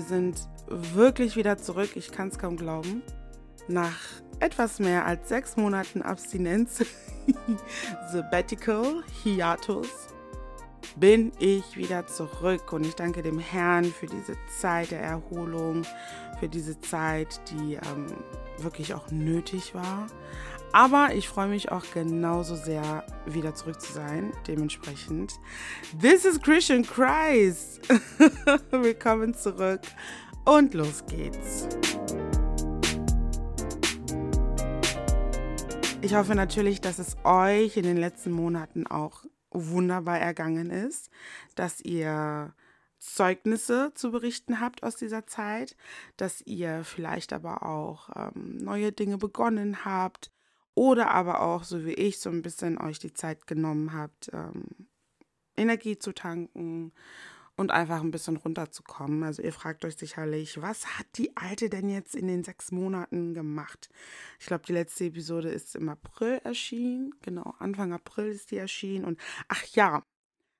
Wir sind wirklich wieder zurück. Ich kann es kaum glauben. Nach etwas mehr als sechs Monaten Abstinenz, Sabbatical, Hiatus, bin ich wieder zurück. Und ich danke dem Herrn für diese Zeit der Erholung, für diese Zeit, die ähm, wirklich auch nötig war. Aber ich freue mich auch genauso sehr, wieder zurück zu sein. Dementsprechend, this is Christian Christ. Willkommen zurück und los geht's. Ich hoffe natürlich, dass es euch in den letzten Monaten auch wunderbar ergangen ist, dass ihr Zeugnisse zu berichten habt aus dieser Zeit, dass ihr vielleicht aber auch ähm, neue Dinge begonnen habt, oder aber auch, so wie ich, so ein bisschen euch die Zeit genommen habt, ähm, Energie zu tanken und einfach ein bisschen runterzukommen. Also ihr fragt euch sicherlich, was hat die Alte denn jetzt in den sechs Monaten gemacht? Ich glaube, die letzte Episode ist im April erschienen. Genau, Anfang April ist die erschienen. Und ach ja,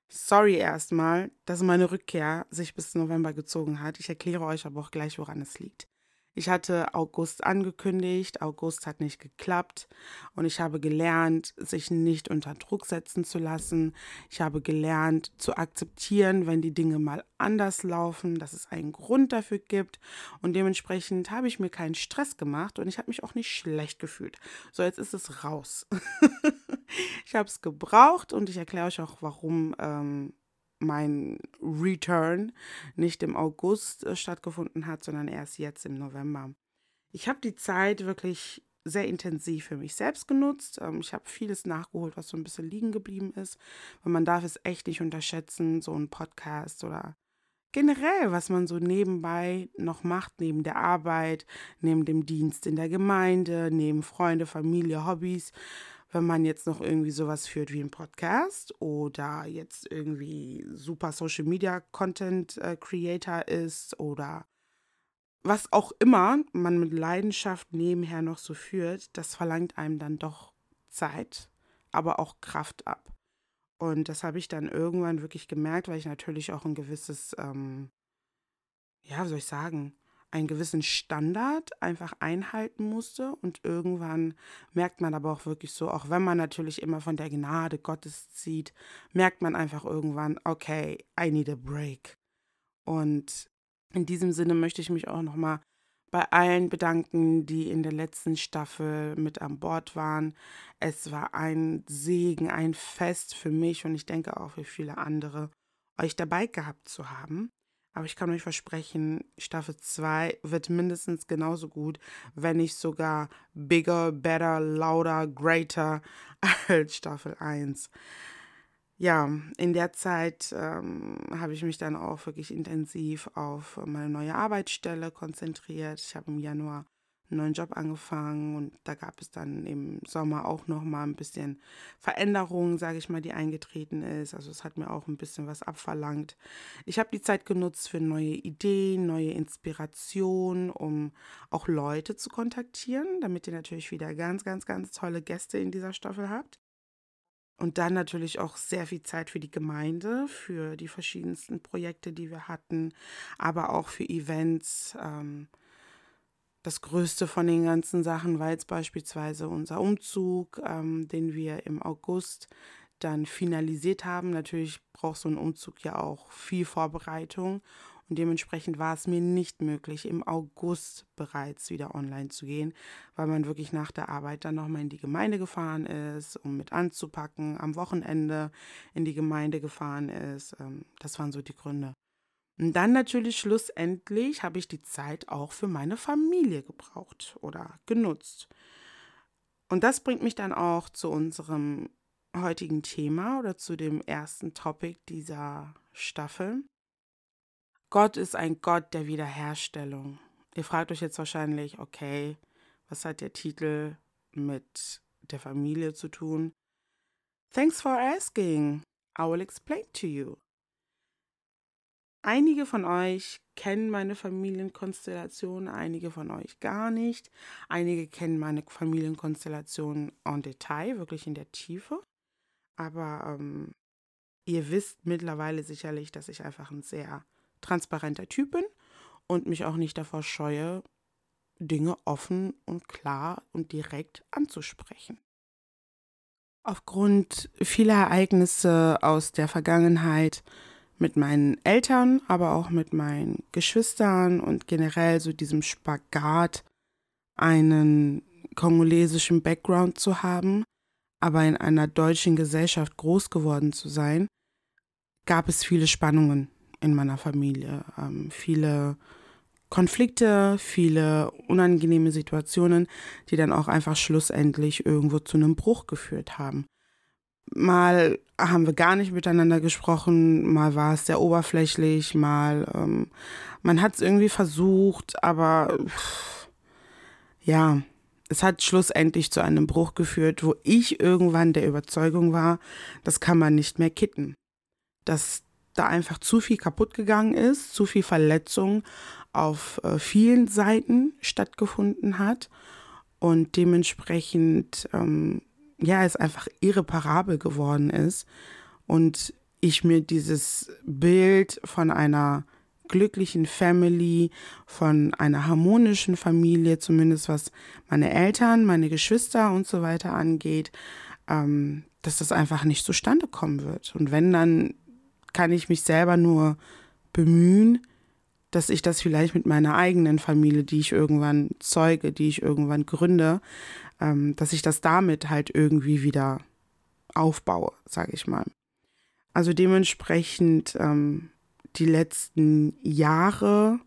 sorry erstmal, dass meine Rückkehr sich bis November gezogen hat. Ich erkläre euch aber auch gleich, woran es liegt. Ich hatte August angekündigt, August hat nicht geklappt und ich habe gelernt, sich nicht unter Druck setzen zu lassen. Ich habe gelernt zu akzeptieren, wenn die Dinge mal anders laufen, dass es einen Grund dafür gibt und dementsprechend habe ich mir keinen Stress gemacht und ich habe mich auch nicht schlecht gefühlt. So, jetzt ist es raus. ich habe es gebraucht und ich erkläre euch auch, warum ähm, mein Return nicht im August äh, stattgefunden hat, sondern erst jetzt im November. Ich habe die Zeit wirklich sehr intensiv für mich selbst genutzt. Ähm, ich habe vieles nachgeholt, was so ein bisschen liegen geblieben ist. Und man darf es echt nicht unterschätzen, so ein Podcast oder generell, was man so nebenbei noch macht, neben der Arbeit, neben dem Dienst in der Gemeinde, neben Freunde, Familie, Hobbys wenn man jetzt noch irgendwie sowas führt wie ein Podcast oder jetzt irgendwie super Social Media Content äh, Creator ist oder was auch immer man mit Leidenschaft nebenher noch so führt, das verlangt einem dann doch Zeit, aber auch Kraft ab. Und das habe ich dann irgendwann wirklich gemerkt, weil ich natürlich auch ein gewisses, ähm, ja, wie soll ich sagen, einen gewissen Standard einfach einhalten musste. Und irgendwann merkt man aber auch wirklich so, auch wenn man natürlich immer von der Gnade Gottes zieht, merkt man einfach irgendwann, okay, I need a break. Und in diesem Sinne möchte ich mich auch nochmal bei allen bedanken, die in der letzten Staffel mit an Bord waren. Es war ein Segen, ein Fest für mich und ich denke auch für viele andere, euch dabei gehabt zu haben. Aber ich kann euch versprechen, Staffel 2 wird mindestens genauso gut, wenn nicht sogar bigger, better, louder, greater als Staffel 1. Ja, in der Zeit ähm, habe ich mich dann auch wirklich intensiv auf meine neue Arbeitsstelle konzentriert. Ich habe im Januar neuen Job angefangen und da gab es dann im Sommer auch noch mal ein bisschen Veränderungen, sage ich mal, die eingetreten ist. Also es hat mir auch ein bisschen was abverlangt. Ich habe die Zeit genutzt für neue Ideen, neue Inspirationen, um auch Leute zu kontaktieren, damit ihr natürlich wieder ganz, ganz, ganz tolle Gäste in dieser Staffel habt. Und dann natürlich auch sehr viel Zeit für die Gemeinde, für die verschiedensten Projekte, die wir hatten, aber auch für Events. Ähm, das Größte von den ganzen Sachen war jetzt beispielsweise unser Umzug, ähm, den wir im August dann finalisiert haben. Natürlich braucht so ein Umzug ja auch viel Vorbereitung und dementsprechend war es mir nicht möglich, im August bereits wieder online zu gehen, weil man wirklich nach der Arbeit dann nochmal in die Gemeinde gefahren ist, um mit anzupacken, am Wochenende in die Gemeinde gefahren ist. Ähm, das waren so die Gründe. Und dann natürlich schlussendlich habe ich die Zeit auch für meine Familie gebraucht oder genutzt. Und das bringt mich dann auch zu unserem heutigen Thema oder zu dem ersten Topic dieser Staffel. Gott ist ein Gott der Wiederherstellung. Ihr fragt euch jetzt wahrscheinlich, okay, was hat der Titel mit der Familie zu tun? Thanks for asking. I will explain to you. Einige von euch kennen meine Familienkonstellation, einige von euch gar nicht. Einige kennen meine Familienkonstellation en Detail, wirklich in der Tiefe. Aber ähm, ihr wisst mittlerweile sicherlich, dass ich einfach ein sehr transparenter Typ bin und mich auch nicht davor scheue, Dinge offen und klar und direkt anzusprechen. Aufgrund vieler Ereignisse aus der Vergangenheit mit meinen Eltern, aber auch mit meinen Geschwistern und generell so diesem Spagat, einen kongolesischen Background zu haben, aber in einer deutschen Gesellschaft groß geworden zu sein, gab es viele Spannungen in meiner Familie, ähm, viele Konflikte, viele unangenehme Situationen, die dann auch einfach schlussendlich irgendwo zu einem Bruch geführt haben. Mal haben wir gar nicht miteinander gesprochen, mal war es sehr oberflächlich, mal ähm, man hat es irgendwie versucht, aber pff, ja, es hat schlussendlich zu einem Bruch geführt, wo ich irgendwann der Überzeugung war, das kann man nicht mehr kitten. Dass da einfach zu viel kaputt gegangen ist, zu viel Verletzung auf äh, vielen Seiten stattgefunden hat und dementsprechend ähm, ja es einfach irreparabel geworden ist und ich mir dieses Bild von einer glücklichen Family, von einer harmonischen Familie, zumindest was meine Eltern, meine Geschwister und so weiter angeht, ähm, dass das einfach nicht zustande kommen wird. Und wenn, dann kann ich mich selber nur bemühen, dass ich das vielleicht mit meiner eigenen Familie, die ich irgendwann zeuge, die ich irgendwann gründe, ähm, dass ich das damit halt irgendwie wieder aufbaue, sage ich mal. Also dementsprechend ähm, die letzten Jahre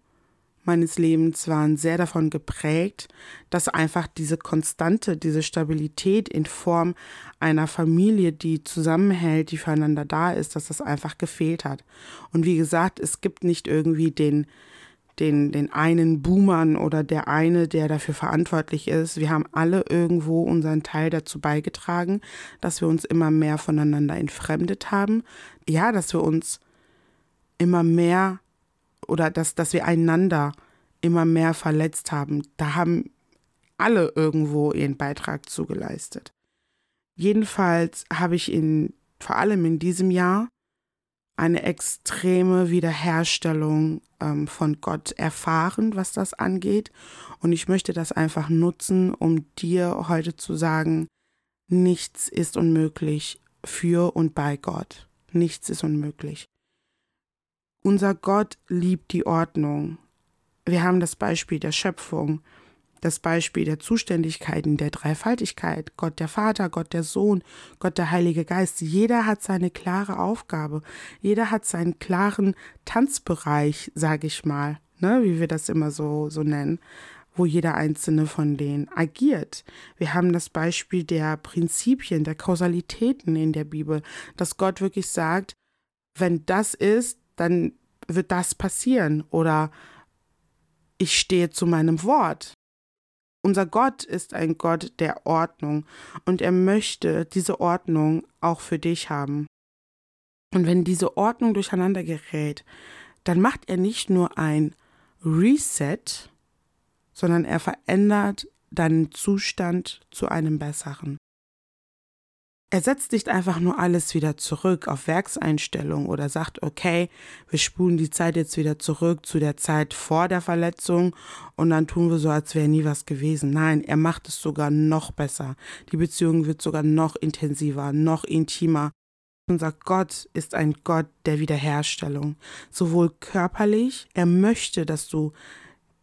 meines Lebens waren sehr davon geprägt, dass einfach diese Konstante, diese Stabilität in Form einer Familie, die zusammenhält, die füreinander da ist, dass das einfach gefehlt hat. Und wie gesagt, es gibt nicht irgendwie den, den, den einen Boomern oder der eine, der dafür verantwortlich ist. Wir haben alle irgendwo unseren Teil dazu beigetragen, dass wir uns immer mehr voneinander entfremdet haben. Ja, dass wir uns immer mehr oder dass, dass wir einander immer mehr verletzt haben. Da haben alle irgendwo ihren Beitrag zugeleistet. Jedenfalls habe ich in, vor allem in diesem Jahr eine extreme Wiederherstellung ähm, von Gott erfahren, was das angeht. Und ich möchte das einfach nutzen, um dir heute zu sagen, nichts ist unmöglich für und bei Gott. Nichts ist unmöglich. Unser Gott liebt die Ordnung. Wir haben das Beispiel der Schöpfung, das Beispiel der Zuständigkeiten, der Dreifaltigkeit, Gott der Vater, Gott der Sohn, Gott der Heilige Geist. Jeder hat seine klare Aufgabe, jeder hat seinen klaren Tanzbereich, sage ich mal, ne, wie wir das immer so, so nennen wo jeder einzelne von denen agiert. Wir haben das Beispiel der Prinzipien, der Kausalitäten in der Bibel, dass Gott wirklich sagt, wenn das ist, dann wird das passieren oder ich stehe zu meinem Wort. Unser Gott ist ein Gott der Ordnung und er möchte diese Ordnung auch für dich haben. Und wenn diese Ordnung durcheinander gerät, dann macht er nicht nur ein Reset, sondern er verändert deinen Zustand zu einem besseren. Er setzt nicht einfach nur alles wieder zurück auf Werkseinstellung oder sagt, okay, wir spulen die Zeit jetzt wieder zurück zu der Zeit vor der Verletzung und dann tun wir so, als wäre nie was gewesen. Nein, er macht es sogar noch besser. Die Beziehung wird sogar noch intensiver, noch intimer. Unser Gott ist ein Gott der Wiederherstellung, sowohl körperlich, er möchte, dass du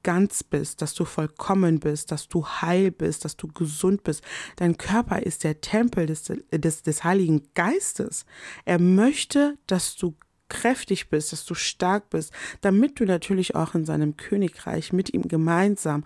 ganz bist, dass du vollkommen bist, dass du heil bist, dass du gesund bist. Dein Körper ist der Tempel des, des, des Heiligen Geistes. Er möchte, dass du kräftig bist, dass du stark bist, damit du natürlich auch in seinem Königreich mit ihm gemeinsam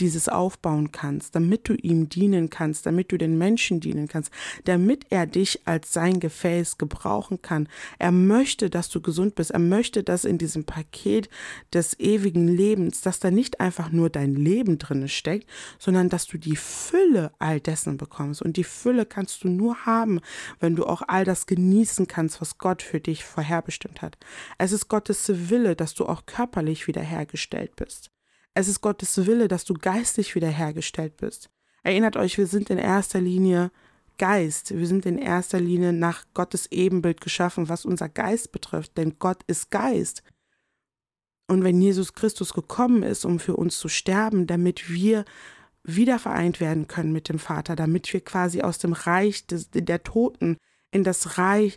dieses aufbauen kannst, damit du ihm dienen kannst, damit du den Menschen dienen kannst, damit er dich als sein Gefäß gebrauchen kann. Er möchte, dass du gesund bist. Er möchte, dass in diesem Paket des ewigen Lebens, dass da nicht einfach nur dein Leben drin steckt, sondern dass du die Fülle all dessen bekommst. Und die Fülle kannst du nur haben, wenn du auch all das genießen kannst, was Gott für dich vorherbestimmt hat. Es ist Gottes Wille, dass du auch körperlich wiederhergestellt bist. Es ist Gottes Wille, dass du geistig wiederhergestellt bist. Erinnert euch, wir sind in erster Linie Geist. Wir sind in erster Linie nach Gottes Ebenbild geschaffen, was unser Geist betrifft, denn Gott ist Geist. Und wenn Jesus Christus gekommen ist, um für uns zu sterben, damit wir wieder vereint werden können mit dem Vater, damit wir quasi aus dem Reich des, der Toten in das Reich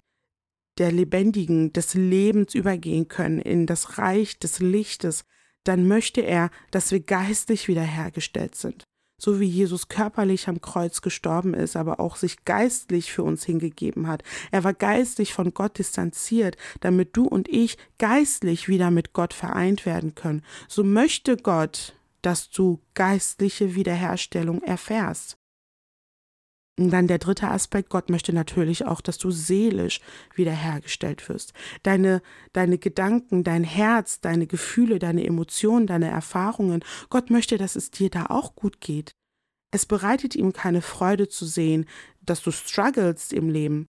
der Lebendigen, des Lebens übergehen können, in das Reich des Lichtes, dann möchte er, dass wir geistlich wiederhergestellt sind. So wie Jesus körperlich am Kreuz gestorben ist, aber auch sich geistlich für uns hingegeben hat. Er war geistlich von Gott distanziert, damit du und ich geistlich wieder mit Gott vereint werden können. So möchte Gott, dass du geistliche Wiederherstellung erfährst. Und dann der dritte Aspekt, Gott möchte natürlich auch, dass du seelisch wiederhergestellt wirst. Deine, deine Gedanken, dein Herz, deine Gefühle, deine Emotionen, deine Erfahrungen. Gott möchte, dass es dir da auch gut geht. Es bereitet ihm keine Freude zu sehen, dass du strugglest im Leben.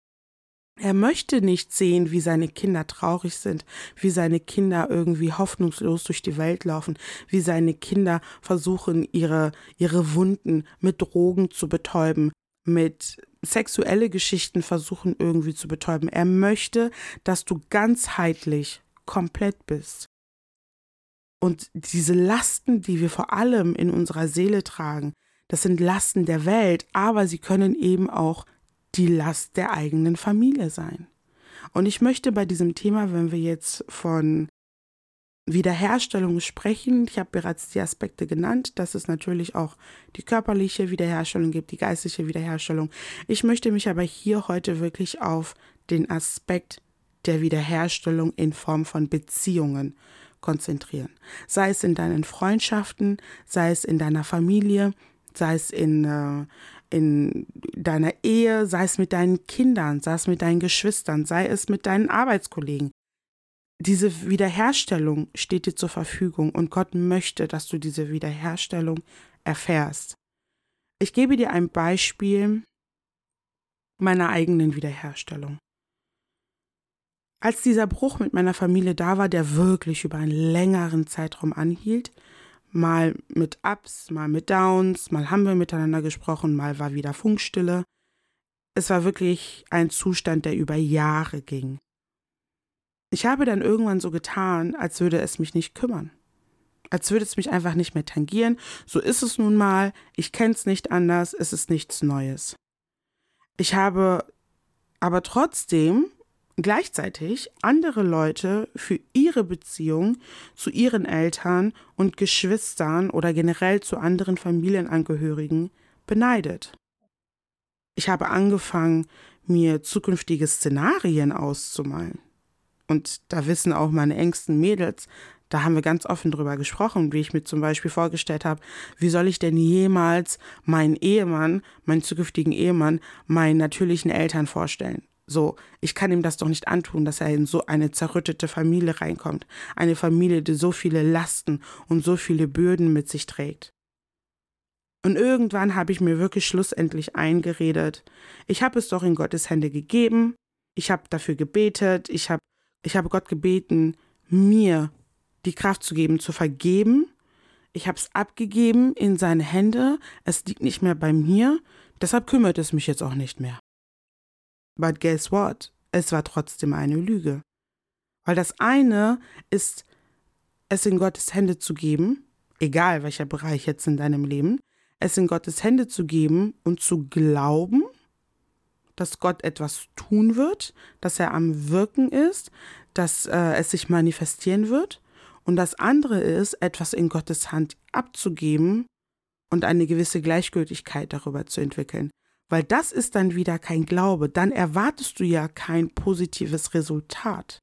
Er möchte nicht sehen, wie seine Kinder traurig sind, wie seine Kinder irgendwie hoffnungslos durch die Welt laufen, wie seine Kinder versuchen, ihre, ihre Wunden mit Drogen zu betäuben, mit sexuelle Geschichten versuchen irgendwie zu betäuben. Er möchte, dass du ganzheitlich komplett bist. Und diese Lasten, die wir vor allem in unserer Seele tragen, das sind Lasten der Welt, aber sie können eben auch die Last der eigenen Familie sein. Und ich möchte bei diesem Thema, wenn wir jetzt von Wiederherstellung sprechen. Ich habe bereits die Aspekte genannt, dass es natürlich auch die körperliche Wiederherstellung gibt, die geistliche Wiederherstellung. Ich möchte mich aber hier heute wirklich auf den Aspekt der Wiederherstellung in Form von Beziehungen konzentrieren. Sei es in deinen Freundschaften, sei es in deiner Familie, sei es in, äh, in deiner Ehe, sei es mit deinen Kindern, sei es mit deinen Geschwistern, sei es mit deinen Arbeitskollegen diese Wiederherstellung steht dir zur Verfügung und Gott möchte, dass du diese Wiederherstellung erfährst. Ich gebe dir ein Beispiel meiner eigenen Wiederherstellung. Als dieser Bruch mit meiner Familie da war, der wirklich über einen längeren Zeitraum anhielt, mal mit Ups, mal mit Downs, mal haben wir miteinander gesprochen, mal war wieder Funkstille. Es war wirklich ein Zustand, der über Jahre ging. Ich habe dann irgendwann so getan, als würde es mich nicht kümmern. Als würde es mich einfach nicht mehr tangieren. So ist es nun mal. Ich kenne es nicht anders. Es ist nichts Neues. Ich habe aber trotzdem gleichzeitig andere Leute für ihre Beziehung zu ihren Eltern und Geschwistern oder generell zu anderen Familienangehörigen beneidet. Ich habe angefangen, mir zukünftige Szenarien auszumalen. Und da wissen auch meine engsten Mädels, da haben wir ganz offen drüber gesprochen, wie ich mir zum Beispiel vorgestellt habe, wie soll ich denn jemals meinen Ehemann, meinen zukünftigen Ehemann, meinen natürlichen Eltern vorstellen? So, ich kann ihm das doch nicht antun, dass er in so eine zerrüttete Familie reinkommt. Eine Familie, die so viele Lasten und so viele Bürden mit sich trägt. Und irgendwann habe ich mir wirklich schlussendlich eingeredet, ich habe es doch in Gottes Hände gegeben, ich habe dafür gebetet, ich habe ich habe Gott gebeten, mir die Kraft zu geben, zu vergeben. Ich habe es abgegeben in seine Hände. Es liegt nicht mehr bei mir. Deshalb kümmert es mich jetzt auch nicht mehr. But guess what? Es war trotzdem eine Lüge. Weil das eine ist, es in Gottes Hände zu geben, egal welcher Bereich jetzt in deinem Leben, es in Gottes Hände zu geben und zu glauben, dass Gott etwas tun wird, dass er am Wirken ist, dass äh, es sich manifestieren wird. Und das andere ist, etwas in Gottes Hand abzugeben und eine gewisse Gleichgültigkeit darüber zu entwickeln. Weil das ist dann wieder kein Glaube. Dann erwartest du ja kein positives Resultat.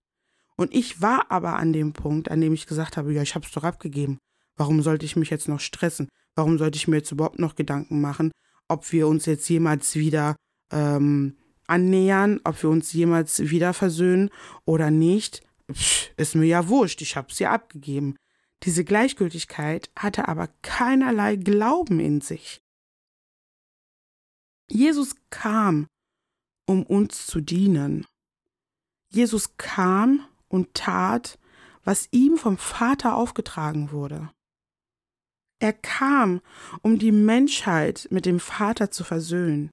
Und ich war aber an dem Punkt, an dem ich gesagt habe, ja, ich habe es doch abgegeben. Warum sollte ich mich jetzt noch stressen? Warum sollte ich mir jetzt überhaupt noch Gedanken machen, ob wir uns jetzt jemals wieder ähm, annähern, ob wir uns jemals wieder versöhnen oder nicht, pff, ist mir ja wurscht, ich hab's ja abgegeben. Diese Gleichgültigkeit hatte aber keinerlei Glauben in sich. Jesus kam, um uns zu dienen. Jesus kam und tat, was ihm vom Vater aufgetragen wurde. Er kam, um die Menschheit mit dem Vater zu versöhnen.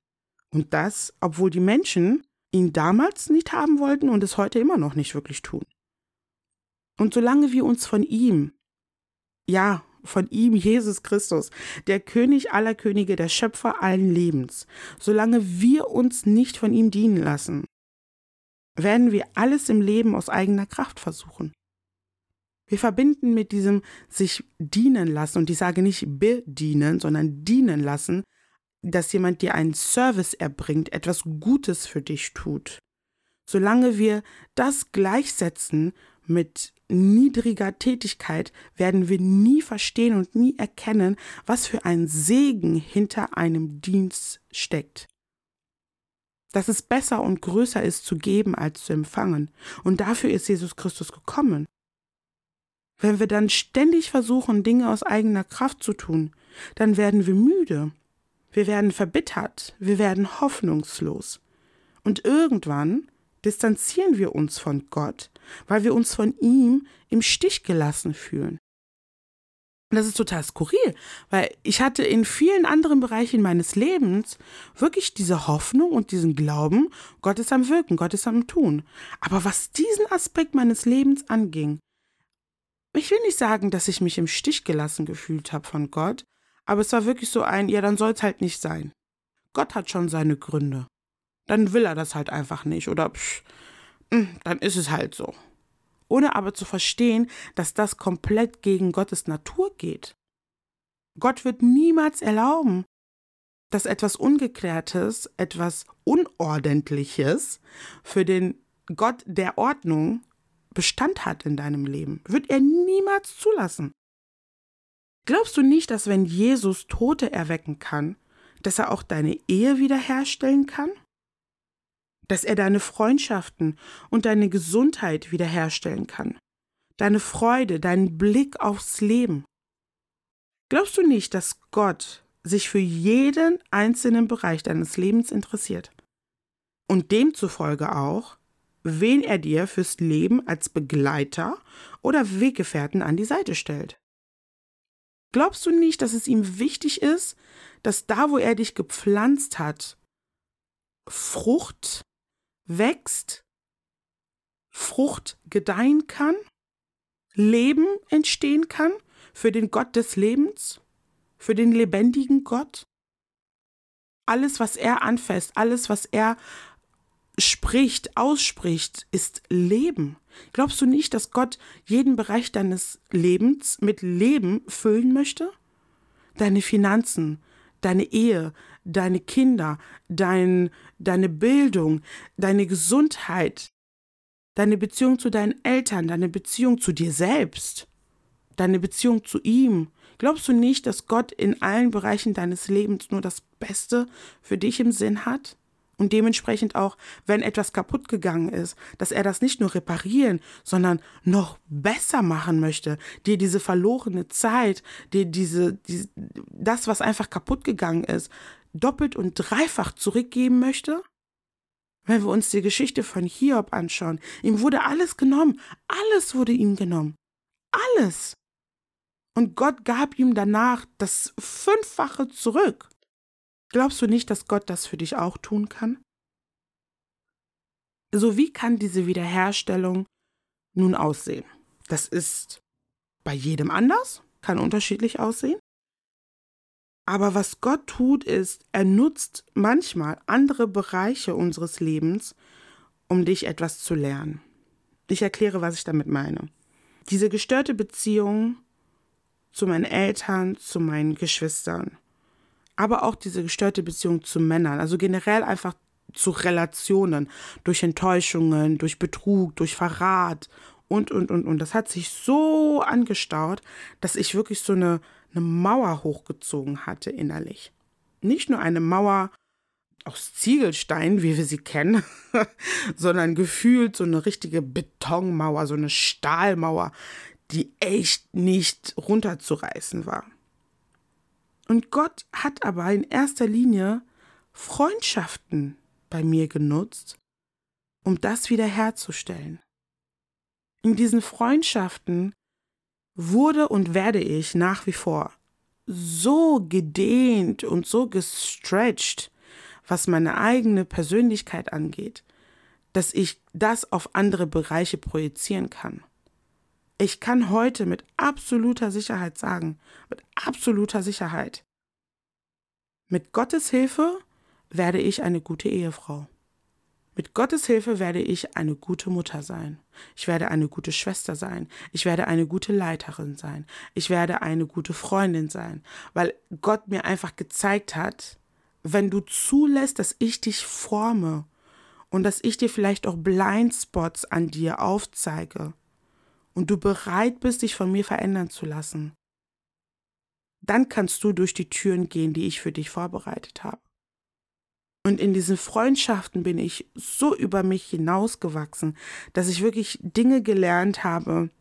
Und das, obwohl die Menschen ihn damals nicht haben wollten und es heute immer noch nicht wirklich tun. Und solange wir uns von ihm, ja, von ihm, Jesus Christus, der König aller Könige, der Schöpfer allen Lebens, solange wir uns nicht von ihm dienen lassen, werden wir alles im Leben aus eigener Kraft versuchen. Wir verbinden mit diesem sich dienen lassen, und ich sage nicht bedienen, sondern dienen lassen, dass jemand dir einen Service erbringt, etwas Gutes für dich tut. Solange wir das gleichsetzen mit niedriger Tätigkeit, werden wir nie verstehen und nie erkennen, was für ein Segen hinter einem Dienst steckt. Dass es besser und größer ist zu geben als zu empfangen. Und dafür ist Jesus Christus gekommen. Wenn wir dann ständig versuchen, Dinge aus eigener Kraft zu tun, dann werden wir müde. Wir werden verbittert. Wir werden hoffnungslos. Und irgendwann distanzieren wir uns von Gott, weil wir uns von ihm im Stich gelassen fühlen. Und das ist total skurril, weil ich hatte in vielen anderen Bereichen meines Lebens wirklich diese Hoffnung und diesen Glauben, Gott ist am Wirken, Gott ist am Tun. Aber was diesen Aspekt meines Lebens anging, ich will nicht sagen, dass ich mich im Stich gelassen gefühlt habe von Gott, aber es war wirklich so ein, ja, dann soll es halt nicht sein. Gott hat schon seine Gründe dann will er das halt einfach nicht oder psch, hm, dann ist es halt so. Ohne aber zu verstehen, dass das komplett gegen Gottes Natur geht. Gott wird niemals erlauben, dass etwas Ungeklärtes, etwas Unordentliches für den Gott der Ordnung Bestand hat in deinem Leben. Wird er niemals zulassen. Glaubst du nicht, dass wenn Jesus Tote erwecken kann, dass er auch deine Ehe wiederherstellen kann? dass er deine Freundschaften und deine Gesundheit wiederherstellen kann, deine Freude, deinen Blick aufs Leben. Glaubst du nicht, dass Gott sich für jeden einzelnen Bereich deines Lebens interessiert? Und demzufolge auch, wen er dir fürs Leben als Begleiter oder Weggefährten an die Seite stellt? Glaubst du nicht, dass es ihm wichtig ist, dass da, wo er dich gepflanzt hat, Frucht wächst, Frucht gedeihen kann, Leben entstehen kann für den Gott des Lebens, für den lebendigen Gott. Alles, was er anfasst, alles, was er spricht, ausspricht, ist Leben. Glaubst du nicht, dass Gott jeden Bereich deines Lebens mit Leben füllen möchte? Deine Finanzen, deine Ehe, deine Kinder, dein, deine Bildung, deine Gesundheit, deine Beziehung zu deinen Eltern, deine Beziehung zu dir selbst, deine Beziehung zu ihm. Glaubst du nicht, dass Gott in allen Bereichen deines Lebens nur das Beste für dich im Sinn hat? Und dementsprechend auch, wenn etwas kaputt gegangen ist, dass er das nicht nur reparieren, sondern noch besser machen möchte, dir diese verlorene Zeit, dir diese, die, das, was einfach kaputt gegangen ist, doppelt und dreifach zurückgeben möchte? Wenn wir uns die Geschichte von Hiob anschauen, ihm wurde alles genommen, alles wurde ihm genommen, alles. Und Gott gab ihm danach das Fünffache zurück. Glaubst du nicht, dass Gott das für dich auch tun kann? So wie kann diese Wiederherstellung nun aussehen? Das ist bei jedem anders, kann unterschiedlich aussehen. Aber was Gott tut, ist, er nutzt manchmal andere Bereiche unseres Lebens, um dich etwas zu lernen. Ich erkläre, was ich damit meine. Diese gestörte Beziehung zu meinen Eltern, zu meinen Geschwistern, aber auch diese gestörte Beziehung zu Männern, also generell einfach zu Relationen, durch Enttäuschungen, durch Betrug, durch Verrat und, und, und, und. Das hat sich so angestaut, dass ich wirklich so eine, eine Mauer hochgezogen hatte innerlich. Nicht nur eine Mauer aus Ziegelstein, wie wir sie kennen, sondern gefühlt so eine richtige Betonmauer, so eine Stahlmauer, die echt nicht runterzureißen war. Und Gott hat aber in erster Linie Freundschaften bei mir genutzt, um das wiederherzustellen. In diesen Freundschaften wurde und werde ich nach wie vor so gedehnt und so gestretched, was meine eigene Persönlichkeit angeht, dass ich das auf andere Bereiche projizieren kann. Ich kann heute mit absoluter Sicherheit sagen, mit absoluter Sicherheit, mit Gottes Hilfe werde ich eine gute Ehefrau. Mit Gottes Hilfe werde ich eine gute Mutter sein. Ich werde eine gute Schwester sein. Ich werde eine gute Leiterin sein. Ich werde eine gute Freundin sein, weil Gott mir einfach gezeigt hat, wenn du zulässt, dass ich dich forme und dass ich dir vielleicht auch Blindspots an dir aufzeige und du bereit bist, dich von mir verändern zu lassen, dann kannst du durch die Türen gehen, die ich für dich vorbereitet habe. Und in diesen Freundschaften bin ich so über mich hinausgewachsen, dass ich wirklich Dinge gelernt habe,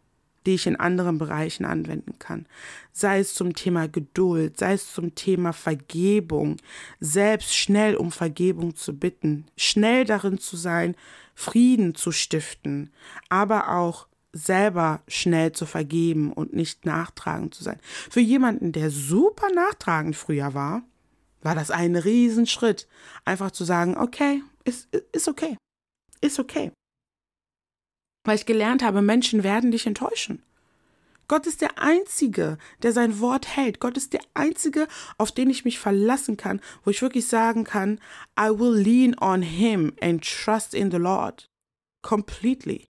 die ich in anderen Bereichen anwenden kann. Sei es zum Thema Geduld, sei es zum Thema Vergebung, selbst schnell um Vergebung zu bitten, schnell darin zu sein, Frieden zu stiften, aber auch selber schnell zu vergeben und nicht nachtragend zu sein. Für jemanden, der super nachtragend früher war, war das ein Riesenschritt, einfach zu sagen, okay, ist, ist okay, ist okay. Weil ich gelernt habe, Menschen werden dich enttäuschen. Gott ist der Einzige, der sein Wort hält. Gott ist der Einzige, auf den ich mich verlassen kann, wo ich wirklich sagen kann, I will lean on him and trust in the Lord. Completely.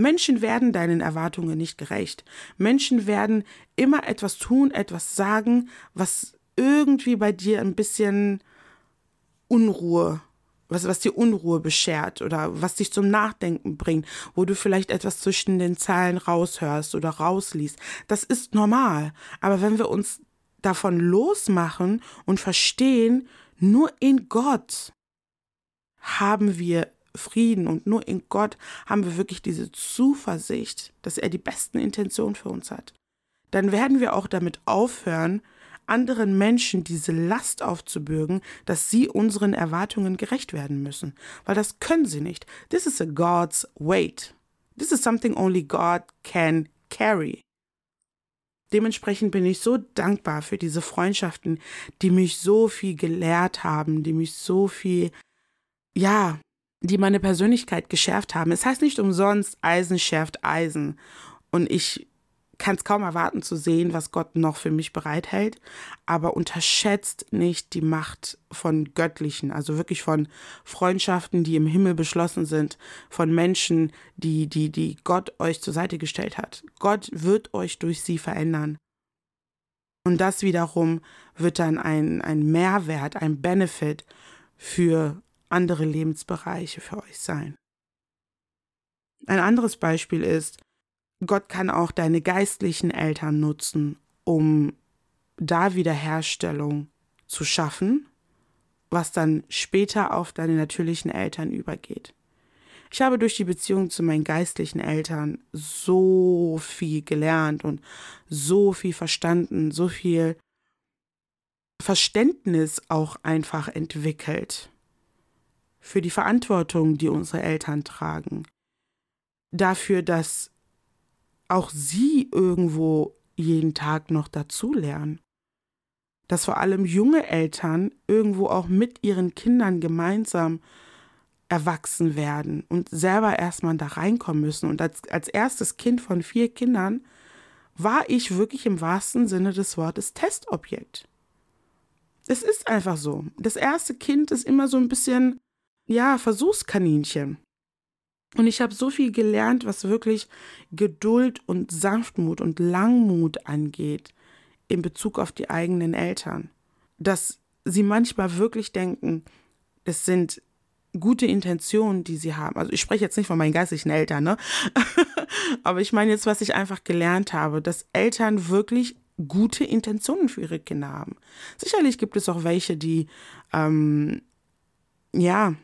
Menschen werden deinen Erwartungen nicht gerecht. Menschen werden immer etwas tun, etwas sagen, was irgendwie bei dir ein bisschen Unruhe, was, was dir Unruhe beschert oder was dich zum Nachdenken bringt, wo du vielleicht etwas zwischen den Zeilen raushörst oder rausliest. Das ist normal. Aber wenn wir uns davon losmachen und verstehen, nur in Gott haben wir Frieden und nur in Gott haben wir wirklich diese Zuversicht, dass er die besten Intentionen für uns hat. Dann werden wir auch damit aufhören, anderen Menschen diese Last aufzubürgen, dass sie unseren Erwartungen gerecht werden müssen. Weil das können sie nicht. This is a God's weight. This is something only God can carry. Dementsprechend bin ich so dankbar für diese Freundschaften, die mich so viel gelehrt haben, die mich so viel, ja, die meine Persönlichkeit geschärft haben. Es heißt nicht umsonst, Eisen schärft Eisen. Und ich kann es kaum erwarten zu sehen, was Gott noch für mich bereithält, aber unterschätzt nicht die Macht von göttlichen, also wirklich von Freundschaften, die im Himmel beschlossen sind, von Menschen, die, die, die Gott euch zur Seite gestellt hat. Gott wird euch durch sie verändern. Und das wiederum wird dann ein, ein Mehrwert, ein Benefit für andere Lebensbereiche für euch sein. Ein anderes Beispiel ist, Gott kann auch deine geistlichen Eltern nutzen, um da Wiederherstellung zu schaffen, was dann später auf deine natürlichen Eltern übergeht. Ich habe durch die Beziehung zu meinen geistlichen Eltern so viel gelernt und so viel verstanden, so viel Verständnis auch einfach entwickelt für die Verantwortung, die unsere Eltern tragen, dafür, dass auch sie irgendwo jeden Tag noch dazulernen. Dass vor allem junge Eltern irgendwo auch mit ihren Kindern gemeinsam erwachsen werden und selber erstmal da reinkommen müssen. Und als, als erstes Kind von vier Kindern war ich wirklich im wahrsten Sinne des Wortes Testobjekt. Es ist einfach so. Das erste Kind ist immer so ein bisschen, ja, Versuchskaninchen. Und ich habe so viel gelernt, was wirklich Geduld und Sanftmut und Langmut angeht in Bezug auf die eigenen Eltern. Dass sie manchmal wirklich denken, es sind gute Intentionen, die sie haben. Also ich spreche jetzt nicht von meinen geistlichen Eltern, ne? Aber ich meine jetzt, was ich einfach gelernt habe, dass Eltern wirklich gute Intentionen für ihre Kinder haben. Sicherlich gibt es auch welche, die ähm, ja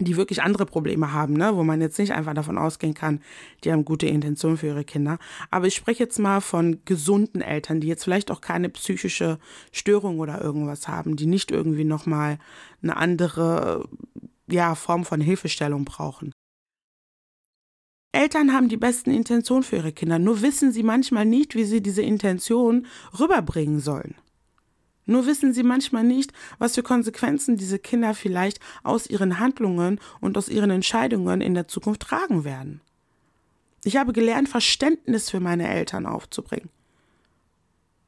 die wirklich andere Probleme haben, ne? wo man jetzt nicht einfach davon ausgehen kann, die haben gute Intentionen für ihre Kinder. Aber ich spreche jetzt mal von gesunden Eltern, die jetzt vielleicht auch keine psychische Störung oder irgendwas haben, die nicht irgendwie nochmal eine andere ja, Form von Hilfestellung brauchen. Eltern haben die besten Intentionen für ihre Kinder, nur wissen sie manchmal nicht, wie sie diese Intention rüberbringen sollen. Nur wissen sie manchmal nicht, was für Konsequenzen diese Kinder vielleicht aus ihren Handlungen und aus ihren Entscheidungen in der Zukunft tragen werden. Ich habe gelernt, Verständnis für meine Eltern aufzubringen.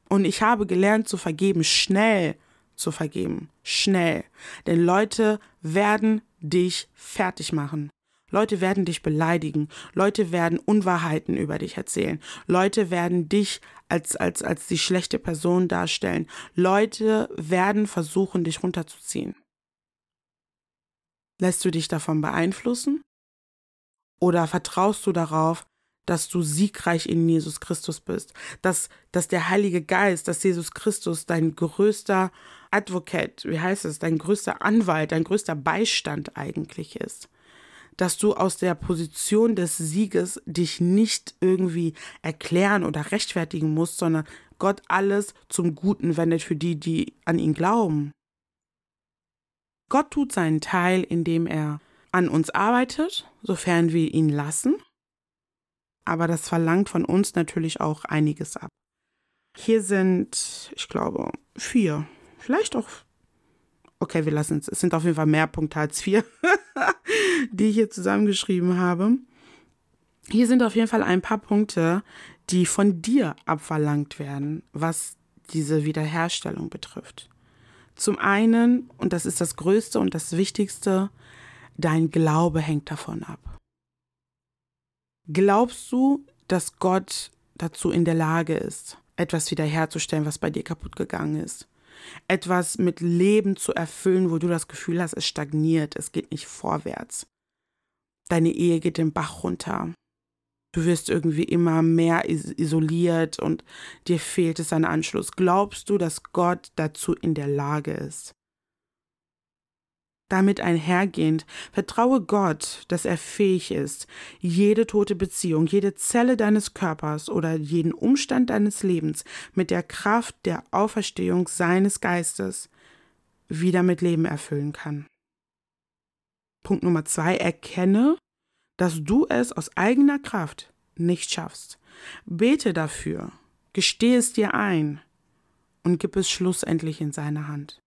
Und ich habe gelernt zu vergeben, schnell zu vergeben. Schnell. Denn Leute werden dich fertig machen. Leute werden dich beleidigen. Leute werden Unwahrheiten über dich erzählen. Leute werden dich als, als, als die schlechte Person darstellen. Leute werden versuchen, dich runterzuziehen. Lässt du dich davon beeinflussen? Oder vertraust du darauf, dass du siegreich in Jesus Christus bist, dass, dass der Heilige Geist, dass Jesus Christus dein größter Advocate, wie heißt es, dein größter Anwalt, dein größter Beistand eigentlich ist. Dass du aus der Position des Sieges dich nicht irgendwie erklären oder rechtfertigen musst, sondern Gott alles zum Guten wendet für die, die an ihn glauben. Gott tut seinen Teil, indem er an uns arbeitet, sofern wir ihn lassen. Aber das verlangt von uns natürlich auch einiges ab. Hier sind, ich glaube, vier, vielleicht auch, okay, wir lassen es, es sind auf jeden Fall mehr Punkte als vier, die ich hier zusammengeschrieben habe. Hier sind auf jeden Fall ein paar Punkte, die von dir abverlangt werden, was diese Wiederherstellung betrifft. Zum einen, und das ist das Größte und das Wichtigste, dein Glaube hängt davon ab. Glaubst du, dass Gott dazu in der Lage ist, etwas wiederherzustellen, was bei dir kaputt gegangen ist? Etwas mit Leben zu erfüllen, wo du das Gefühl hast, es stagniert, es geht nicht vorwärts. Deine Ehe geht den Bach runter. Du wirst irgendwie immer mehr isoliert und dir fehlt es an Anschluss. Glaubst du, dass Gott dazu in der Lage ist? Damit einhergehend, vertraue Gott, dass er fähig ist, jede tote Beziehung, jede Zelle deines Körpers oder jeden Umstand deines Lebens mit der Kraft der Auferstehung seines Geistes wieder mit Leben erfüllen kann. Punkt Nummer zwei, erkenne, dass du es aus eigener Kraft nicht schaffst. Bete dafür, gestehe es dir ein und gib es schlussendlich in seine Hand.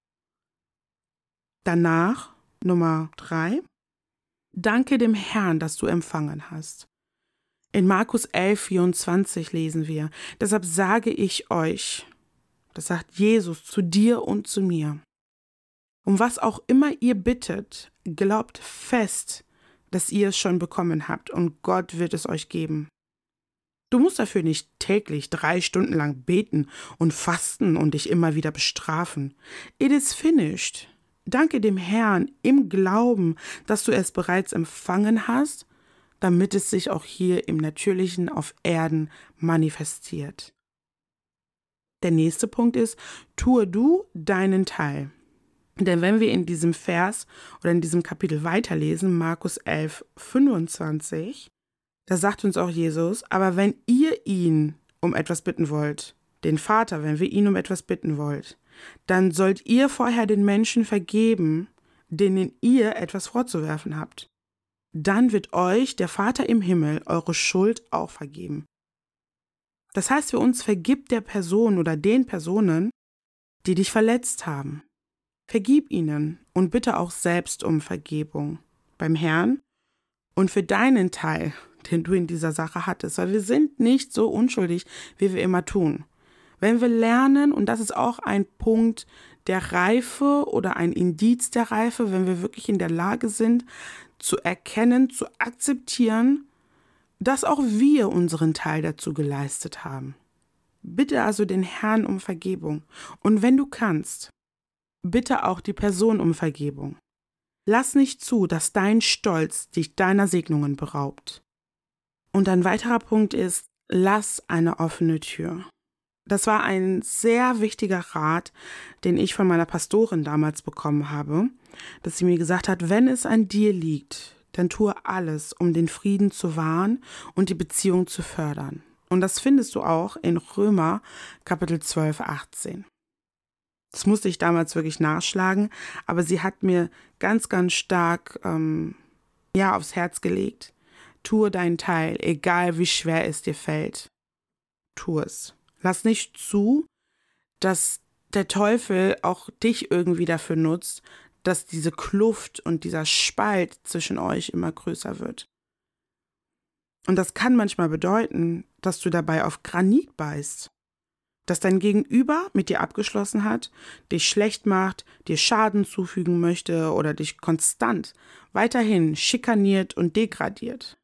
Danach Nummer drei. Danke dem Herrn, dass du empfangen hast. In Markus 11, 24 lesen wir, deshalb sage ich euch, das sagt Jesus zu dir und zu mir. Um was auch immer ihr bittet, glaubt fest, dass ihr es schon bekommen habt und Gott wird es euch geben. Du musst dafür nicht täglich drei Stunden lang beten und fasten und dich immer wieder bestrafen. It is finished. Danke dem Herrn im Glauben, dass du es bereits empfangen hast, damit es sich auch hier im Natürlichen auf Erden manifestiert. Der nächste Punkt ist, tue du deinen Teil. Denn wenn wir in diesem Vers oder in diesem Kapitel weiterlesen, Markus 11, 25, da sagt uns auch Jesus, aber wenn ihr ihn um etwas bitten wollt, den Vater, wenn wir ihn um etwas bitten wollt, dann sollt ihr vorher den Menschen vergeben, denen ihr etwas vorzuwerfen habt. Dann wird euch der Vater im Himmel eure Schuld auch vergeben. Das heißt, für uns vergibt der Person oder den Personen, die dich verletzt haben. Vergib ihnen und bitte auch selbst um Vergebung beim Herrn und für deinen Teil, den du in dieser Sache hattest, weil wir sind nicht so unschuldig, wie wir immer tun. Wenn wir lernen, und das ist auch ein Punkt der Reife oder ein Indiz der Reife, wenn wir wirklich in der Lage sind, zu erkennen, zu akzeptieren, dass auch wir unseren Teil dazu geleistet haben. Bitte also den Herrn um Vergebung. Und wenn du kannst, bitte auch die Person um Vergebung. Lass nicht zu, dass dein Stolz dich deiner Segnungen beraubt. Und ein weiterer Punkt ist, lass eine offene Tür. Das war ein sehr wichtiger Rat, den ich von meiner Pastorin damals bekommen habe, dass sie mir gesagt hat, wenn es an dir liegt, dann tue alles, um den Frieden zu wahren und die Beziehung zu fördern. Und das findest du auch in Römer Kapitel 12, 18. Das musste ich damals wirklich nachschlagen, aber sie hat mir ganz, ganz stark ähm, ja, aufs Herz gelegt. Tue deinen Teil, egal wie schwer es dir fällt. Tu es. Lass nicht zu, dass der Teufel auch dich irgendwie dafür nutzt, dass diese Kluft und dieser Spalt zwischen euch immer größer wird. Und das kann manchmal bedeuten, dass du dabei auf Granit beißt. Dass dein Gegenüber mit dir abgeschlossen hat, dich schlecht macht, dir Schaden zufügen möchte oder dich konstant weiterhin schikaniert und degradiert.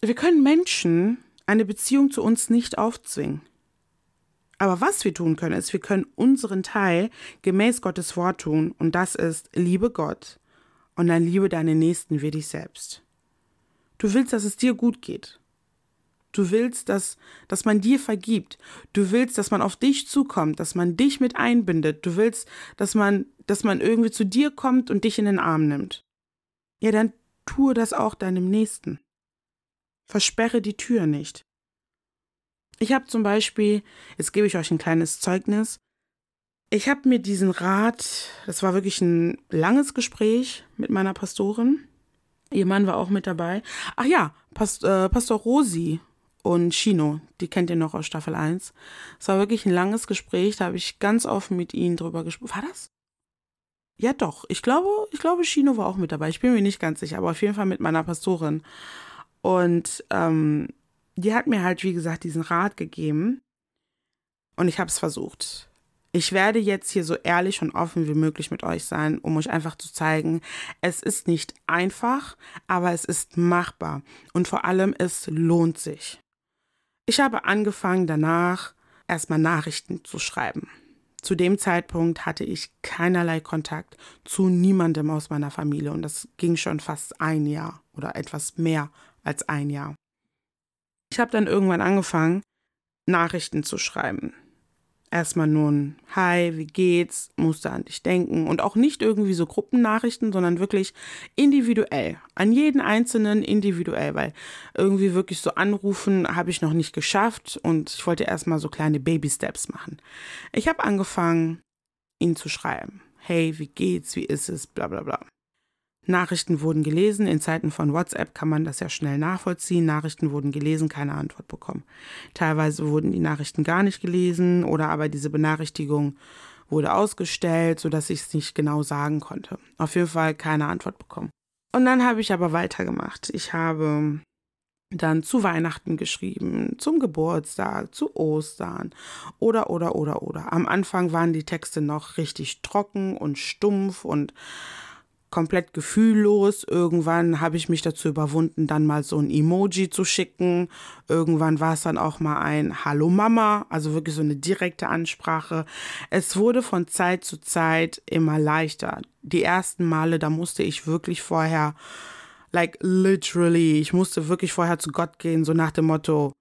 Wir können Menschen eine Beziehung zu uns nicht aufzwingen. Aber was wir tun können, ist, wir können unseren Teil gemäß Gottes Wort tun, und das ist, liebe Gott und dann liebe deine Nächsten wie dich selbst. Du willst, dass es dir gut geht. Du willst, dass, dass man dir vergibt. Du willst, dass man auf dich zukommt, dass man dich mit einbindet. Du willst, dass man, dass man irgendwie zu dir kommt und dich in den Arm nimmt. Ja, dann tue das auch deinem Nächsten. Versperre die Tür nicht. Ich habe zum Beispiel, jetzt gebe ich euch ein kleines Zeugnis, ich habe mir diesen Rat, das war wirklich ein langes Gespräch mit meiner Pastorin. Ihr Mann war auch mit dabei. Ach ja, Past, äh, Pastor Rosi und Chino, die kennt ihr noch aus Staffel 1. Es war wirklich ein langes Gespräch, da habe ich ganz offen mit ihnen drüber gesprochen. War das? Ja, doch. Ich glaube, ich glaube, Chino war auch mit dabei. Ich bin mir nicht ganz sicher, aber auf jeden Fall mit meiner Pastorin. Und ähm, die hat mir halt, wie gesagt, diesen Rat gegeben. Und ich habe es versucht. Ich werde jetzt hier so ehrlich und offen wie möglich mit euch sein, um euch einfach zu zeigen, es ist nicht einfach, aber es ist machbar und vor allem es lohnt sich. Ich habe angefangen danach erstmal Nachrichten zu schreiben. Zu dem Zeitpunkt hatte ich keinerlei Kontakt zu niemandem aus meiner Familie und das ging schon fast ein Jahr oder etwas mehr als ein Jahr. Ich habe dann irgendwann angefangen, Nachrichten zu schreiben. Erstmal nur ein Hi, wie geht's, musste an dich denken. Und auch nicht irgendwie so Gruppennachrichten, sondern wirklich individuell, an jeden Einzelnen individuell, weil irgendwie wirklich so anrufen habe ich noch nicht geschafft. Und ich wollte erstmal so kleine Baby-Steps machen. Ich habe angefangen, ihn zu schreiben. Hey, wie geht's, wie ist es, bla bla bla. Nachrichten wurden gelesen. In Zeiten von WhatsApp kann man das ja schnell nachvollziehen. Nachrichten wurden gelesen, keine Antwort bekommen. Teilweise wurden die Nachrichten gar nicht gelesen oder aber diese Benachrichtigung wurde ausgestellt, sodass ich es nicht genau sagen konnte. Auf jeden Fall keine Antwort bekommen. Und dann habe ich aber weitergemacht. Ich habe dann zu Weihnachten geschrieben, zum Geburtstag, zu Ostern oder oder oder oder. Am Anfang waren die Texte noch richtig trocken und stumpf und komplett gefühllos. Irgendwann habe ich mich dazu überwunden, dann mal so ein Emoji zu schicken. Irgendwann war es dann auch mal ein Hallo Mama, also wirklich so eine direkte Ansprache. Es wurde von Zeit zu Zeit immer leichter. Die ersten Male, da musste ich wirklich vorher, like literally, ich musste wirklich vorher zu Gott gehen, so nach dem Motto,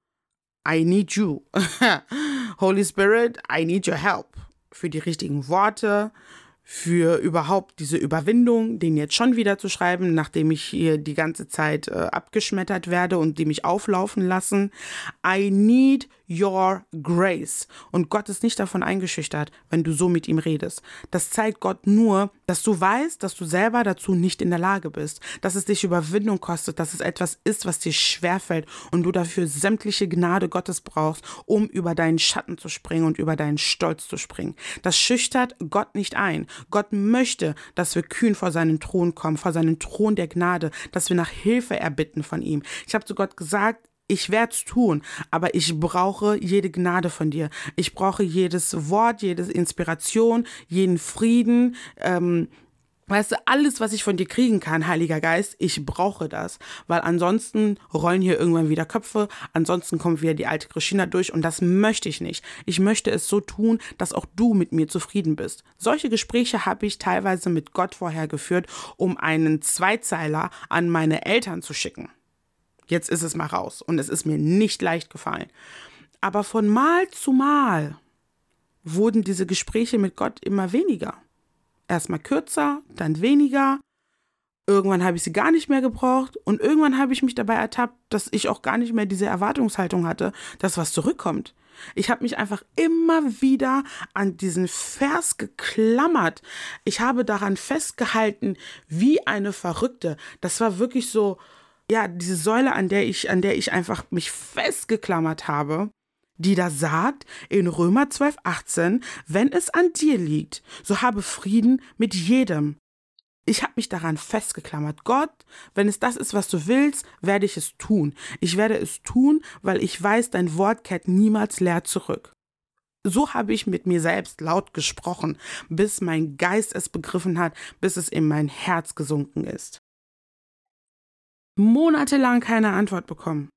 I need you. Holy Spirit, I need your help. Für die richtigen Worte, für überhaupt diese Überwindung, den jetzt schon wieder zu schreiben, nachdem ich hier die ganze Zeit äh, abgeschmettert werde und die mich auflaufen lassen. I need your grace. Und Gott ist nicht davon eingeschüchtert, wenn du so mit ihm redest. Das zeigt Gott nur, dass du weißt, dass du selber dazu nicht in der Lage bist, dass es dich Überwindung kostet, dass es etwas ist, was dir schwerfällt und du dafür sämtliche Gnade Gottes brauchst, um über deinen Schatten zu springen und über deinen Stolz zu springen. Das schüchtert Gott nicht ein. Gott möchte, dass wir kühn vor seinen Thron kommen, vor seinen Thron der Gnade, dass wir nach Hilfe erbitten von ihm. Ich habe zu Gott gesagt, ich werde es tun, aber ich brauche jede Gnade von dir. Ich brauche jedes Wort, jede Inspiration, jeden Frieden, ähm, Weißt du, alles, was ich von dir kriegen kann, Heiliger Geist, ich brauche das. Weil ansonsten rollen hier irgendwann wieder Köpfe, ansonsten kommt wieder die alte Christina durch und das möchte ich nicht. Ich möchte es so tun, dass auch du mit mir zufrieden bist. Solche Gespräche habe ich teilweise mit Gott vorher geführt, um einen Zweizeiler an meine Eltern zu schicken. Jetzt ist es mal raus und es ist mir nicht leicht gefallen. Aber von Mal zu Mal wurden diese Gespräche mit Gott immer weniger erstmal kürzer, dann weniger. Irgendwann habe ich sie gar nicht mehr gebraucht und irgendwann habe ich mich dabei ertappt, dass ich auch gar nicht mehr diese Erwartungshaltung hatte, dass was zurückkommt. Ich habe mich einfach immer wieder an diesen Vers geklammert. Ich habe daran festgehalten wie eine Verrückte. Das war wirklich so, ja, diese Säule, an der ich, an der ich einfach mich festgeklammert habe die da sagt in Römer 12, 18, wenn es an dir liegt, so habe Frieden mit jedem. Ich habe mich daran festgeklammert. Gott, wenn es das ist, was du willst, werde ich es tun. Ich werde es tun, weil ich weiß, dein Wort kehrt niemals leer zurück. So habe ich mit mir selbst laut gesprochen, bis mein Geist es begriffen hat, bis es in mein Herz gesunken ist. Monatelang keine Antwort bekommen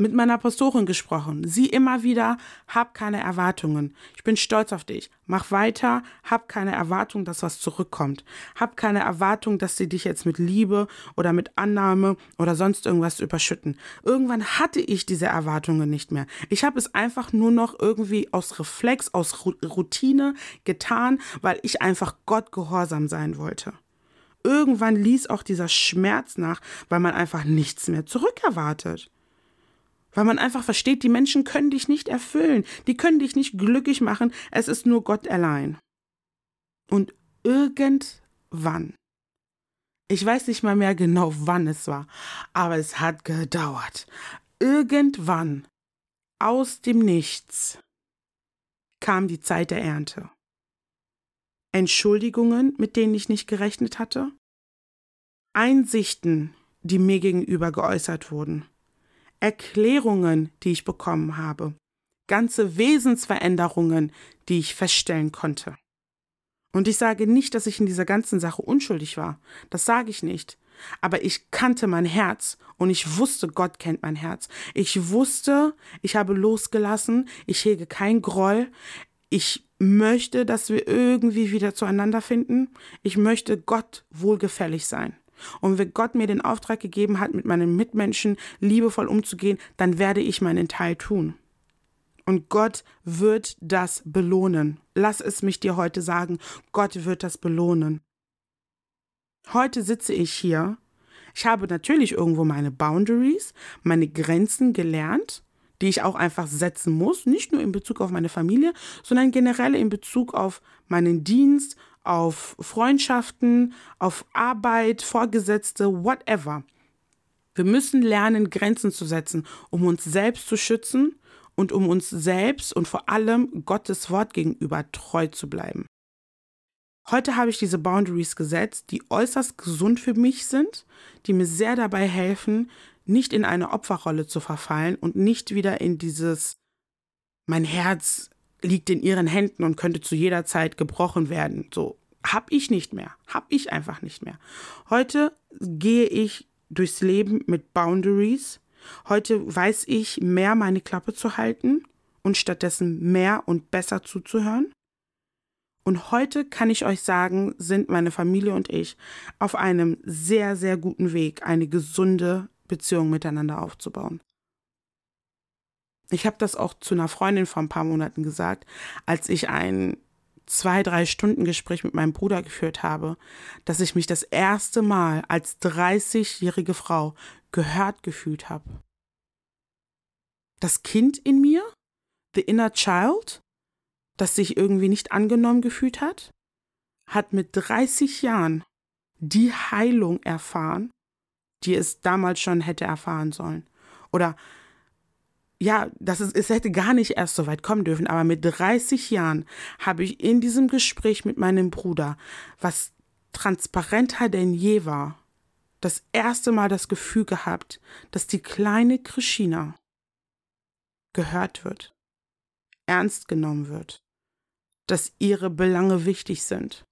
mit meiner Pastorin gesprochen. Sie immer wieder, hab keine Erwartungen. Ich bin stolz auf dich. Mach weiter, hab keine Erwartung, dass was zurückkommt. Hab keine Erwartung, dass sie dich jetzt mit Liebe oder mit Annahme oder sonst irgendwas überschütten. Irgendwann hatte ich diese Erwartungen nicht mehr. Ich habe es einfach nur noch irgendwie aus Reflex, aus Routine getan, weil ich einfach Gott gehorsam sein wollte. Irgendwann ließ auch dieser Schmerz nach, weil man einfach nichts mehr zurückerwartet. Weil man einfach versteht, die Menschen können dich nicht erfüllen, die können dich nicht glücklich machen, es ist nur Gott allein. Und irgendwann, ich weiß nicht mal mehr genau, wann es war, aber es hat gedauert. Irgendwann, aus dem Nichts, kam die Zeit der Ernte. Entschuldigungen, mit denen ich nicht gerechnet hatte, Einsichten, die mir gegenüber geäußert wurden, Erklärungen, die ich bekommen habe, ganze Wesensveränderungen, die ich feststellen konnte. Und ich sage nicht, dass ich in dieser ganzen Sache unschuldig war. Das sage ich nicht. Aber ich kannte mein Herz und ich wusste, Gott kennt mein Herz. Ich wusste, ich habe losgelassen, ich hege kein Groll. Ich möchte, dass wir irgendwie wieder zueinander finden. Ich möchte Gott wohlgefällig sein. Und wenn Gott mir den Auftrag gegeben hat, mit meinen Mitmenschen liebevoll umzugehen, dann werde ich meinen Teil tun. Und Gott wird das belohnen. Lass es mich dir heute sagen, Gott wird das belohnen. Heute sitze ich hier. Ich habe natürlich irgendwo meine Boundaries, meine Grenzen gelernt, die ich auch einfach setzen muss, nicht nur in Bezug auf meine Familie, sondern generell in Bezug auf meinen Dienst, auf Freundschaften, auf Arbeit, Vorgesetzte, whatever. Wir müssen lernen, Grenzen zu setzen, um uns selbst zu schützen und um uns selbst und vor allem Gottes Wort gegenüber treu zu bleiben. Heute habe ich diese Boundaries gesetzt, die äußerst gesund für mich sind, die mir sehr dabei helfen, nicht in eine Opferrolle zu verfallen und nicht wieder in dieses mein Herz liegt in ihren Händen und könnte zu jeder Zeit gebrochen werden. So hab ich nicht mehr. Hab ich einfach nicht mehr. Heute gehe ich durchs Leben mit Boundaries. Heute weiß ich, mehr meine Klappe zu halten und stattdessen mehr und besser zuzuhören. Und heute kann ich euch sagen, sind meine Familie und ich auf einem sehr, sehr guten Weg, eine gesunde Beziehung miteinander aufzubauen. Ich habe das auch zu einer Freundin vor ein paar Monaten gesagt, als ich ein zwei, drei Stunden Gespräch mit meinem Bruder geführt habe, dass ich mich das erste Mal als 30-jährige Frau gehört gefühlt habe. Das Kind in mir, the inner child, das sich irgendwie nicht angenommen gefühlt hat, hat mit 30 Jahren die Heilung erfahren, die es damals schon hätte erfahren sollen. Oder ja, das ist, es hätte gar nicht erst so weit kommen dürfen, aber mit 30 Jahren habe ich in diesem Gespräch mit meinem Bruder, was transparenter denn je war, das erste Mal das Gefühl gehabt, dass die kleine Krishina gehört wird, ernst genommen wird, dass ihre Belange wichtig sind,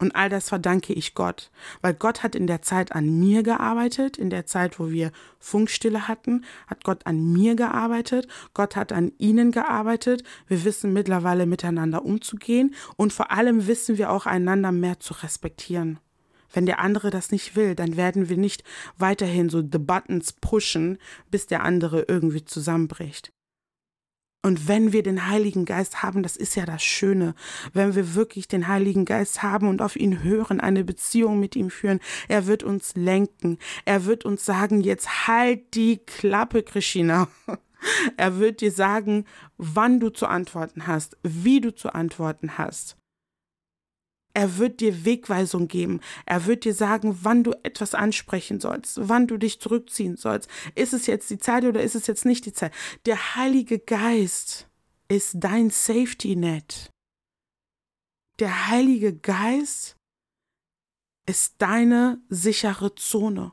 und all das verdanke ich Gott, weil Gott hat in der Zeit an mir gearbeitet, in der Zeit, wo wir Funkstille hatten, hat Gott an mir gearbeitet, Gott hat an ihnen gearbeitet. Wir wissen mittlerweile miteinander umzugehen und vor allem wissen wir auch einander mehr zu respektieren. Wenn der andere das nicht will, dann werden wir nicht weiterhin so the buttons pushen, bis der andere irgendwie zusammenbricht. Und wenn wir den Heiligen Geist haben, das ist ja das Schöne, wenn wir wirklich den Heiligen Geist haben und auf ihn hören, eine Beziehung mit ihm führen, er wird uns lenken. Er wird uns sagen, jetzt halt die Klappe, Krishina. Er wird dir sagen, wann du zu antworten hast, wie du zu antworten hast. Er wird dir Wegweisung geben. Er wird dir sagen, wann du etwas ansprechen sollst, wann du dich zurückziehen sollst. Ist es jetzt die Zeit oder ist es jetzt nicht die Zeit? Der Heilige Geist ist dein Safety Net. Der Heilige Geist ist deine sichere Zone.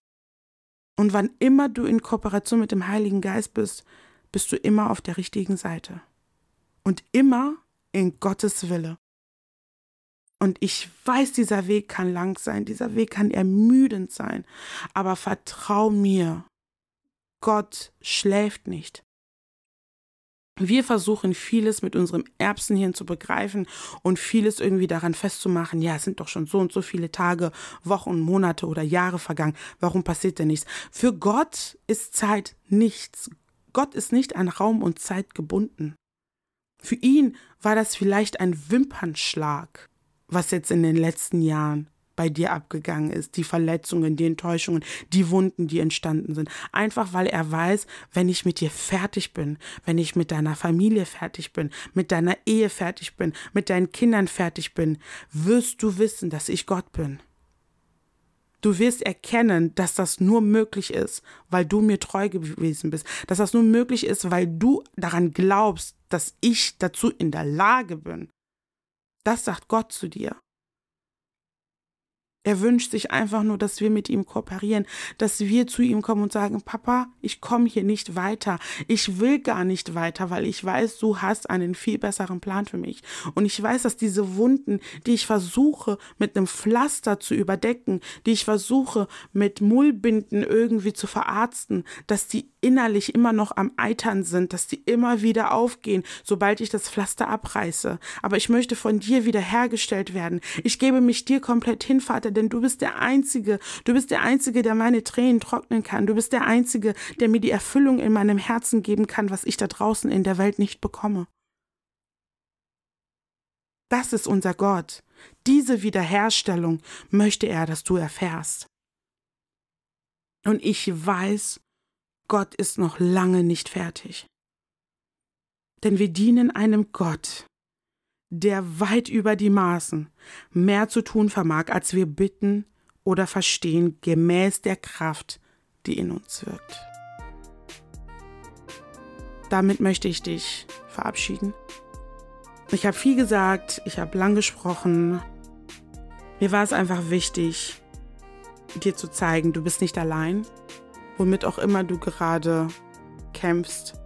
Und wann immer du in Kooperation mit dem Heiligen Geist bist, bist du immer auf der richtigen Seite. Und immer in Gottes Wille. Und ich weiß, dieser Weg kann lang sein, dieser Weg kann ermüdend sein, aber vertrau mir, Gott schläft nicht. Wir versuchen vieles mit unserem Erbsenhirn zu begreifen und vieles irgendwie daran festzumachen, ja, es sind doch schon so und so viele Tage, Wochen, Monate oder Jahre vergangen. Warum passiert denn nichts? Für Gott ist Zeit nichts. Gott ist nicht an Raum und Zeit gebunden. Für ihn war das vielleicht ein Wimpernschlag, was jetzt in den letzten Jahren bei dir abgegangen ist, die Verletzungen, die Enttäuschungen, die Wunden, die entstanden sind. Einfach weil er weiß, wenn ich mit dir fertig bin, wenn ich mit deiner Familie fertig bin, mit deiner Ehe fertig bin, mit deinen Kindern fertig bin, wirst du wissen, dass ich Gott bin. Du wirst erkennen, dass das nur möglich ist, weil du mir treu gewesen bist. Dass das nur möglich ist, weil du daran glaubst, dass ich dazu in der Lage bin. Das sagt Gott zu dir. Er wünscht sich einfach nur, dass wir mit ihm kooperieren, dass wir zu ihm kommen und sagen, Papa, ich komme hier nicht weiter. Ich will gar nicht weiter, weil ich weiß, du hast einen viel besseren Plan für mich. Und ich weiß, dass diese Wunden, die ich versuche mit einem Pflaster zu überdecken, die ich versuche mit Mullbinden irgendwie zu verarzten, dass die innerlich immer noch am Eitern sind, dass die immer wieder aufgehen, sobald ich das Pflaster abreiße. Aber ich möchte von dir wiederhergestellt werden. Ich gebe mich dir komplett hin, Vater denn du bist der Einzige, du bist der Einzige, der meine Tränen trocknen kann, du bist der Einzige, der mir die Erfüllung in meinem Herzen geben kann, was ich da draußen in der Welt nicht bekomme. Das ist unser Gott. Diese Wiederherstellung möchte er, dass du erfährst. Und ich weiß, Gott ist noch lange nicht fertig. Denn wir dienen einem Gott, der weit über die Maßen mehr zu tun vermag, als wir bitten oder verstehen, gemäß der Kraft, die in uns wirkt. Damit möchte ich dich verabschieden. Ich habe viel gesagt, ich habe lang gesprochen. Mir war es einfach wichtig, dir zu zeigen, du bist nicht allein, womit auch immer du gerade kämpfst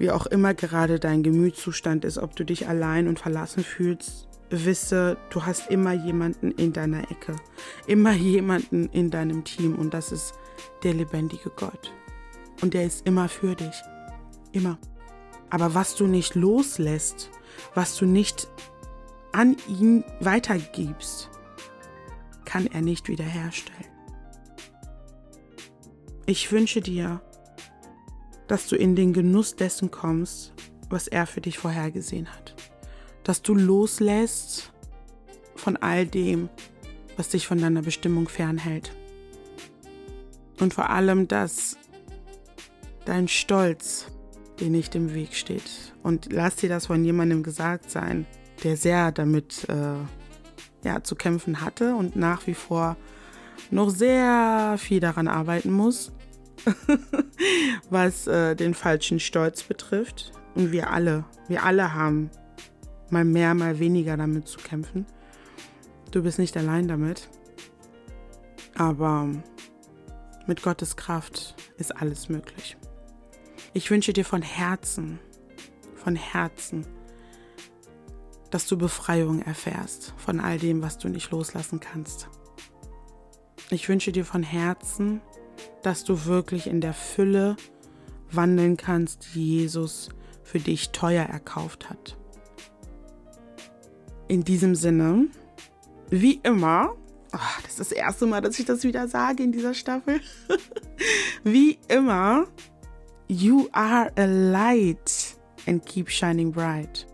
wie auch immer gerade dein Gemütszustand ist, ob du dich allein und verlassen fühlst, wisse, du hast immer jemanden in deiner Ecke, immer jemanden in deinem Team und das ist der lebendige Gott. Und der ist immer für dich. Immer. Aber was du nicht loslässt, was du nicht an ihn weitergibst, kann er nicht wiederherstellen. Ich wünsche dir, dass du in den Genuss dessen kommst, was er für dich vorhergesehen hat. Dass du loslässt von all dem, was dich von deiner Bestimmung fernhält. Und vor allem, dass dein Stolz dir nicht im Weg steht. Und lass dir das von jemandem gesagt sein, der sehr damit äh, ja, zu kämpfen hatte und nach wie vor noch sehr viel daran arbeiten muss, was äh, den falschen Stolz betrifft. Und wir alle, wir alle haben mal mehr, mal weniger damit zu kämpfen. Du bist nicht allein damit. Aber mit Gottes Kraft ist alles möglich. Ich wünsche dir von Herzen, von Herzen, dass du Befreiung erfährst von all dem, was du nicht loslassen kannst. Ich wünsche dir von Herzen, dass du wirklich in der Fülle wandeln kannst, die Jesus für dich teuer erkauft hat. In diesem Sinne, wie immer, oh, das ist das erste Mal, dass ich das wieder sage in dieser Staffel, wie immer, you are a light and keep shining bright.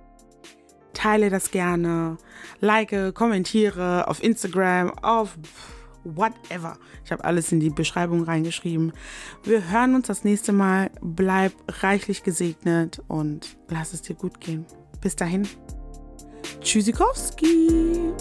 Teile das gerne, like, kommentiere auf Instagram, auf whatever. Ich habe alles in die Beschreibung reingeschrieben. Wir hören uns das nächste Mal. Bleib reichlich gesegnet und lass es dir gut gehen. Bis dahin. Tschüssikowski.